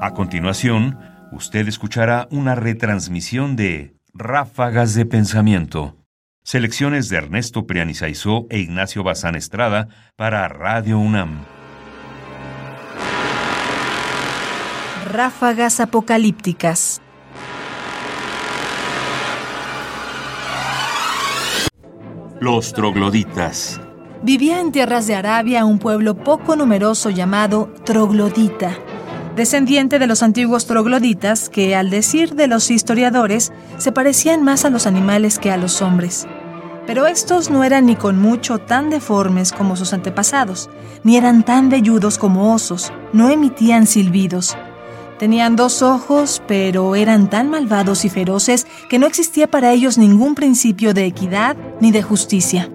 A continuación, usted escuchará una retransmisión de Ráfagas de Pensamiento, selecciones de Ernesto Prianizaizó e Ignacio Bazán Estrada para Radio UNAM. Ráfagas apocalípticas. Los trogloditas. Vivía en tierras de Arabia un pueblo poco numeroso llamado Troglodita, descendiente de los antiguos trogloditas que, al decir de los historiadores, se parecían más a los animales que a los hombres. Pero estos no eran ni con mucho tan deformes como sus antepasados, ni eran tan velludos como osos, no emitían silbidos. Tenían dos ojos, pero eran tan malvados y feroces que no existía para ellos ningún principio de equidad ni de justicia.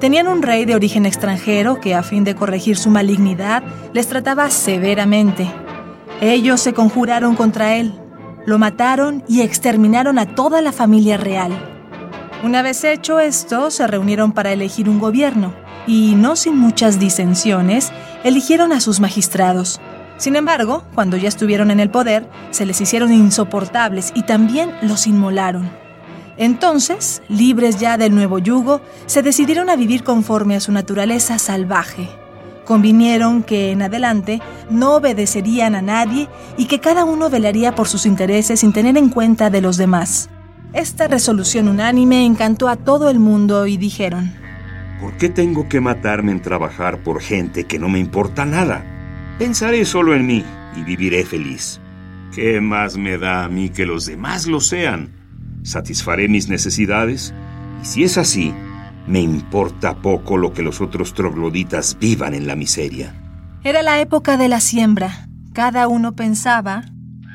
Tenían un rey de origen extranjero que, a fin de corregir su malignidad, les trataba severamente. Ellos se conjuraron contra él, lo mataron y exterminaron a toda la familia real. Una vez hecho esto, se reunieron para elegir un gobierno y, no sin muchas disensiones, eligieron a sus magistrados. Sin embargo, cuando ya estuvieron en el poder, se les hicieron insoportables y también los inmolaron. Entonces, libres ya del nuevo yugo, se decidieron a vivir conforme a su naturaleza salvaje. Convinieron que en adelante no obedecerían a nadie y que cada uno velaría por sus intereses sin tener en cuenta de los demás. Esta resolución unánime encantó a todo el mundo y dijeron, ¿Por qué tengo que matarme en trabajar por gente que no me importa nada? Pensaré solo en mí y viviré feliz. ¿Qué más me da a mí que los demás lo sean? satisfaré mis necesidades y si es así, me importa poco lo que los otros trogloditas vivan en la miseria. Era la época de la siembra. Cada uno pensaba...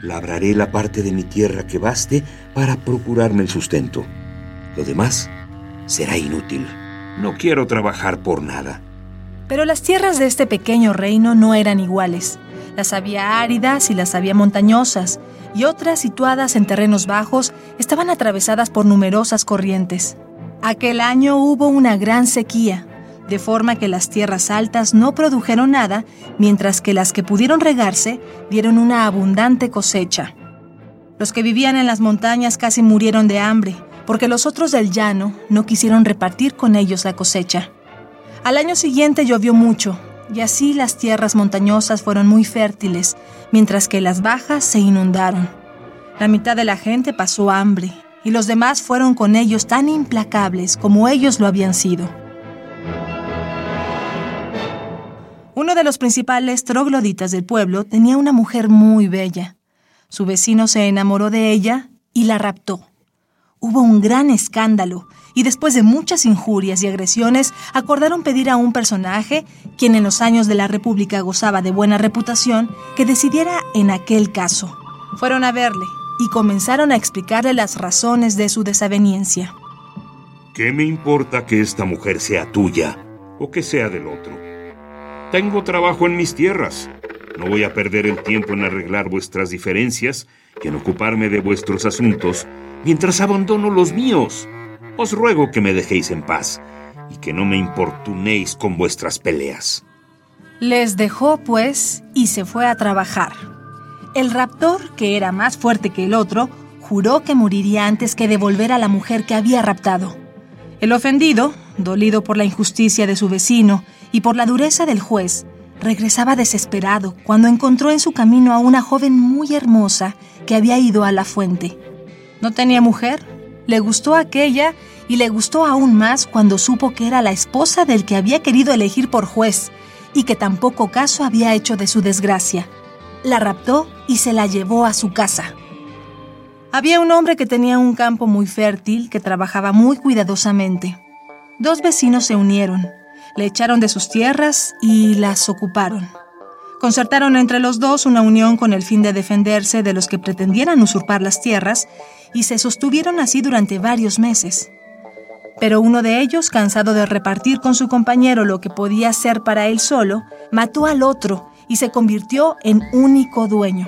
Labraré la parte de mi tierra que baste para procurarme el sustento. Lo demás será inútil. No quiero trabajar por nada. Pero las tierras de este pequeño reino no eran iguales. Las había áridas y las había montañosas, y otras situadas en terrenos bajos estaban atravesadas por numerosas corrientes. Aquel año hubo una gran sequía, de forma que las tierras altas no produjeron nada, mientras que las que pudieron regarse dieron una abundante cosecha. Los que vivían en las montañas casi murieron de hambre, porque los otros del llano no quisieron repartir con ellos la cosecha. Al año siguiente llovió mucho, y así las tierras montañosas fueron muy fértiles, mientras que las bajas se inundaron. La mitad de la gente pasó hambre, y los demás fueron con ellos tan implacables como ellos lo habían sido. Uno de los principales trogloditas del pueblo tenía una mujer muy bella. Su vecino se enamoró de ella y la raptó. Hubo un gran escándalo y después de muchas injurias y agresiones acordaron pedir a un personaje, quien en los años de la República gozaba de buena reputación, que decidiera en aquel caso. Fueron a verle y comenzaron a explicarle las razones de su desaveniencia. ¿Qué me importa que esta mujer sea tuya o que sea del otro? Tengo trabajo en mis tierras. No voy a perder el tiempo en arreglar vuestras diferencias y en ocuparme de vuestros asuntos mientras abandono los míos. Os ruego que me dejéis en paz y que no me importunéis con vuestras peleas. Les dejó, pues, y se fue a trabajar. El raptor, que era más fuerte que el otro, juró que moriría antes que devolver a la mujer que había raptado. El ofendido, dolido por la injusticia de su vecino y por la dureza del juez, regresaba desesperado cuando encontró en su camino a una joven muy hermosa que había ido a la fuente. No tenía mujer, le gustó aquella y le gustó aún más cuando supo que era la esposa del que había querido elegir por juez y que tampoco caso había hecho de su desgracia. La raptó y se la llevó a su casa. Había un hombre que tenía un campo muy fértil que trabajaba muy cuidadosamente. Dos vecinos se unieron, le echaron de sus tierras y las ocuparon. Concertaron entre los dos una unión con el fin de defenderse de los que pretendieran usurpar las tierras y se sostuvieron así durante varios meses. Pero uno de ellos, cansado de repartir con su compañero lo que podía ser para él solo, mató al otro y se convirtió en único dueño.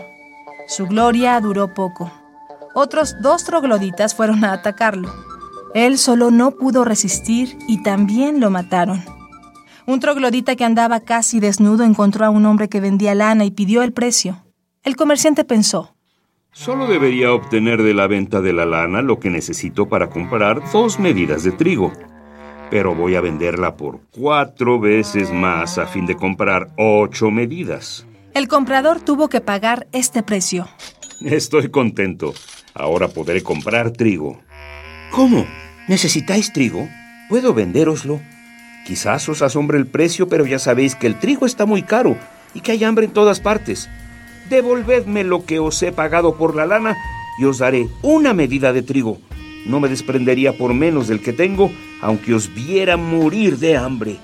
Su gloria duró poco. Otros dos trogloditas fueron a atacarlo. Él solo no pudo resistir y también lo mataron. Un troglodita que andaba casi desnudo encontró a un hombre que vendía lana y pidió el precio. El comerciante pensó. Solo debería obtener de la venta de la lana lo que necesito para comprar dos medidas de trigo. Pero voy a venderla por cuatro veces más a fin de comprar ocho medidas. El comprador tuvo que pagar este precio. Estoy contento. Ahora podré comprar trigo. ¿Cómo? ¿Necesitáis trigo? ¿Puedo vendéroslo? Quizás os asombre el precio, pero ya sabéis que el trigo está muy caro y que hay hambre en todas partes. Devolvedme lo que os he pagado por la lana y os daré una medida de trigo. No me desprendería por menos del que tengo, aunque os viera morir de hambre.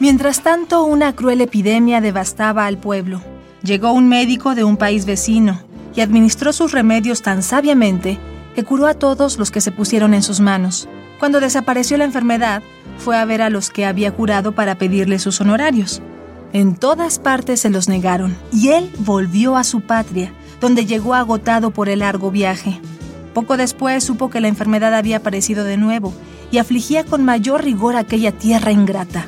Mientras tanto, una cruel epidemia devastaba al pueblo. Llegó un médico de un país vecino y administró sus remedios tan sabiamente que curó a todos los que se pusieron en sus manos. Cuando desapareció la enfermedad, fue a ver a los que había curado para pedirle sus honorarios. En todas partes se los negaron y él volvió a su patria, donde llegó agotado por el largo viaje. Poco después supo que la enfermedad había aparecido de nuevo y afligía con mayor rigor aquella tierra ingrata.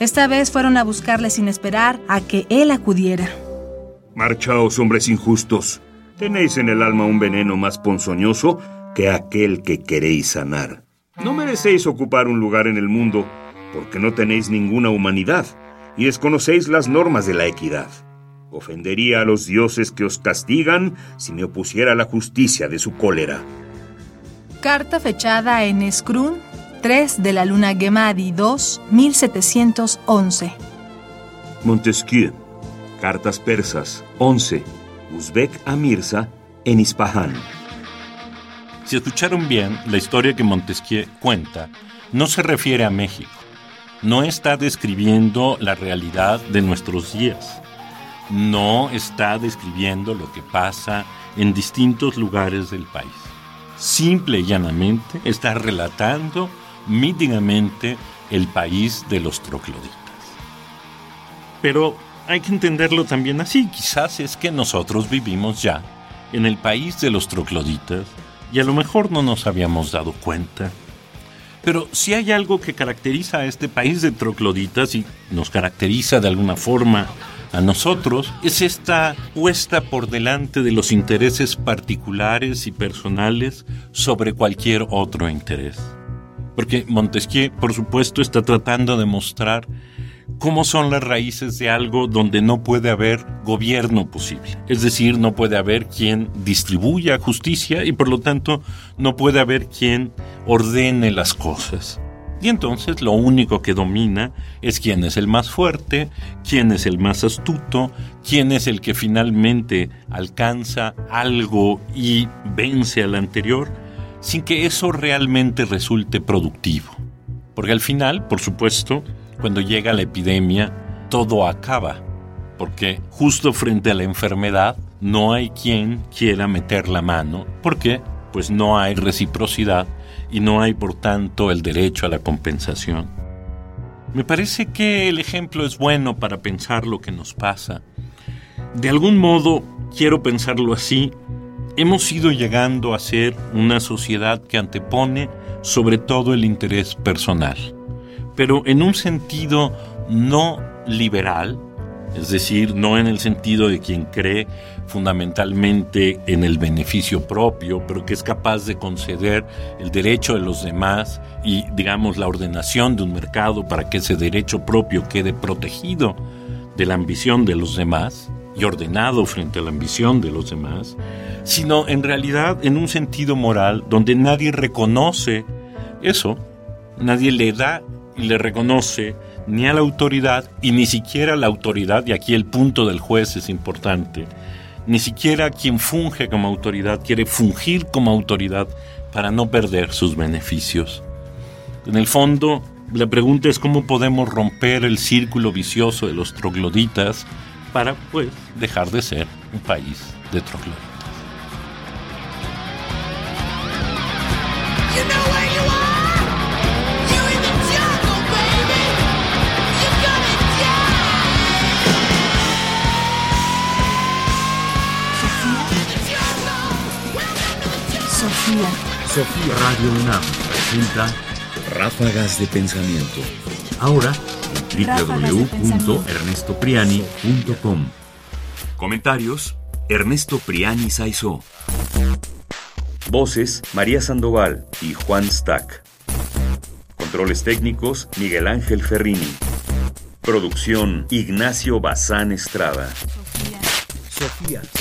Esta vez fueron a buscarle sin esperar a que él acudiera. Marchaos, hombres injustos. Tenéis en el alma un veneno más ponzoñoso que aquel que queréis sanar. No merecéis ocupar un lugar en el mundo porque no tenéis ninguna humanidad y desconocéis las normas de la equidad. Ofendería a los dioses que os castigan si me opusiera a la justicia de su cólera. Carta fechada en Scrun 3 de la luna Gemadi 2, 1711. Montesquieu. Cartas persas 11. Uzbek a Mirza en Ispahan. Si escucharon bien, la historia que Montesquieu cuenta no se refiere a México no está describiendo la realidad de nuestros días. No está describiendo lo que pasa en distintos lugares del país. Simple y llanamente está relatando míticamente el país de los trocloditas. Pero hay que entenderlo también así. Quizás es que nosotros vivimos ya en el país de los trocloditas y a lo mejor no nos habíamos dado cuenta pero si hay algo que caracteriza a este país de trocloditas y nos caracteriza de alguna forma a nosotros, es esta puesta por delante de los intereses particulares y personales sobre cualquier otro interés. Porque Montesquieu, por supuesto, está tratando de mostrar cómo son las raíces de algo donde no puede haber gobierno posible. Es decir, no puede haber quien distribuya justicia y por lo tanto no puede haber quien ordene las cosas. Y entonces lo único que domina es quién es el más fuerte, quién es el más astuto, quién es el que finalmente alcanza algo y vence al anterior, sin que eso realmente resulte productivo. Porque al final, por supuesto, cuando llega la epidemia, todo acaba, porque justo frente a la enfermedad no hay quien quiera meter la mano, porque pues no hay reciprocidad y no hay por tanto el derecho a la compensación. Me parece que el ejemplo es bueno para pensar lo que nos pasa. De algún modo, quiero pensarlo así, hemos ido llegando a ser una sociedad que antepone sobre todo el interés personal pero en un sentido no liberal, es decir, no en el sentido de quien cree fundamentalmente en el beneficio propio, pero que es capaz de conceder el derecho de los demás y, digamos, la ordenación de un mercado para que ese derecho propio quede protegido de la ambición de los demás y ordenado frente a la ambición de los demás, sino en realidad en un sentido moral donde nadie reconoce eso, nadie le da y le reconoce ni a la autoridad y ni siquiera la autoridad, y aquí el punto del juez es importante, ni siquiera quien funge como autoridad quiere fungir como autoridad para no perder sus beneficios. En el fondo, la pregunta es cómo podemos romper el círculo vicioso de los trogloditas para, pues, dejar de ser un país de trogloditas. Sofía. Sofía Radio UNAM presenta Ráfagas de Pensamiento. Ahora en www.ernestopriani.com. Comentarios: Ernesto Priani Saizó. Voces, María Sandoval y Juan Stack. Controles técnicos, Miguel Ángel Ferrini. Producción, Ignacio Bazán Estrada. Sofía. Sofía. Sofía.